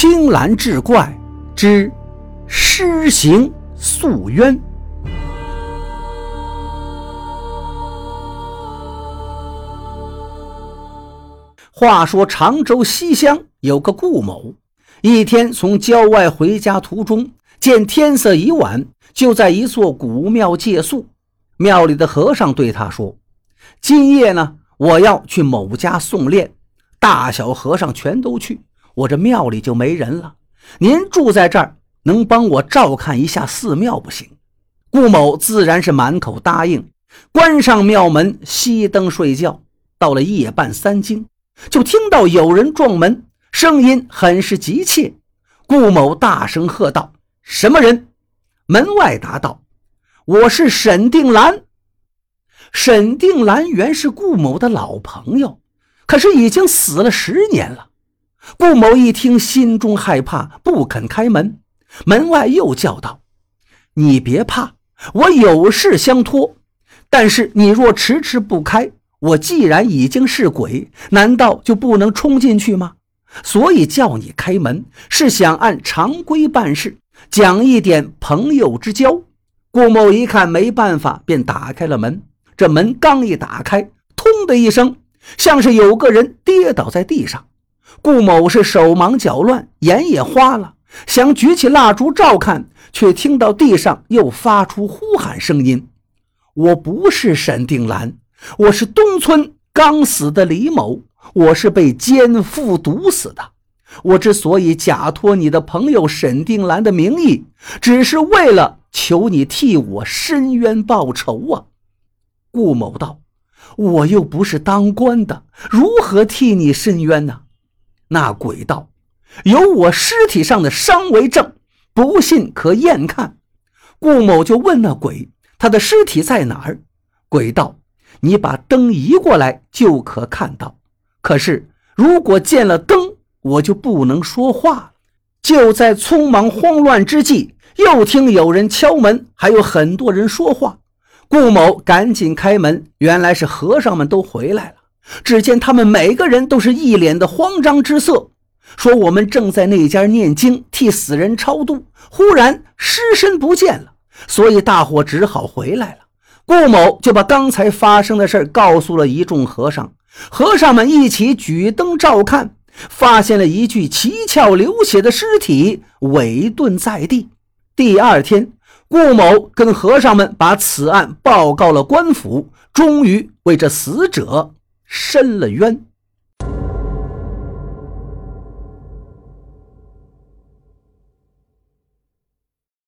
青蓝志怪之诗行诉冤。话说常州西乡有个顾某，一天从郊外回家途中，见天色已晚，就在一座古庙借宿。庙里的和尚对他说：“今夜呢，我要去某家送练，大小和尚全都去。”我这庙里就没人了，您住在这儿，能帮我照看一下寺庙不行？顾某自然是满口答应，关上庙门，熄灯睡觉。到了夜半三更，就听到有人撞门，声音很是急切。顾某大声喝道：“什么人？”门外答道：“我是沈定兰。”沈定兰原是顾某的老朋友，可是已经死了十年了。顾某一听，心中害怕，不肯开门。门外又叫道：“你别怕，我有事相托。但是你若迟迟不开，我既然已经是鬼，难道就不能冲进去吗？所以叫你开门，是想按常规办事，讲一点朋友之交。”顾某一看没办法，便打开了门。这门刚一打开，通的一声，像是有个人跌倒在地上。顾某是手忙脚乱，眼也花了，想举起蜡烛照看，却听到地上又发出呼喊声音：“我不是沈定兰，我是东村刚死的李某，我是被奸夫毒死的。我之所以假托你的朋友沈定兰的名义，只是为了求你替我伸冤报仇啊！”顾某道：“我又不是当官的，如何替你伸冤呢？”那鬼道：“有我尸体上的伤为证，不信可验看。”顾某就问那鬼：“他的尸体在哪儿？”鬼道：“你把灯移过来就可看到。可是如果见了灯，我就不能说话。”就在匆忙慌乱之际，又听有人敲门，还有很多人说话。顾某赶紧开门，原来是和尚们都回来了。只见他们每个人都是一脸的慌张之色，说：“我们正在那家念经，替死人超度，忽然尸身不见了，所以大伙只好回来了。”顾某就把刚才发生的事告诉了一众和尚，和尚们一起举灯照看，发现了一具七窍流血的尸体委顿在地。第二天，顾某跟和尚们把此案报告了官府，终于为这死者。伸了冤。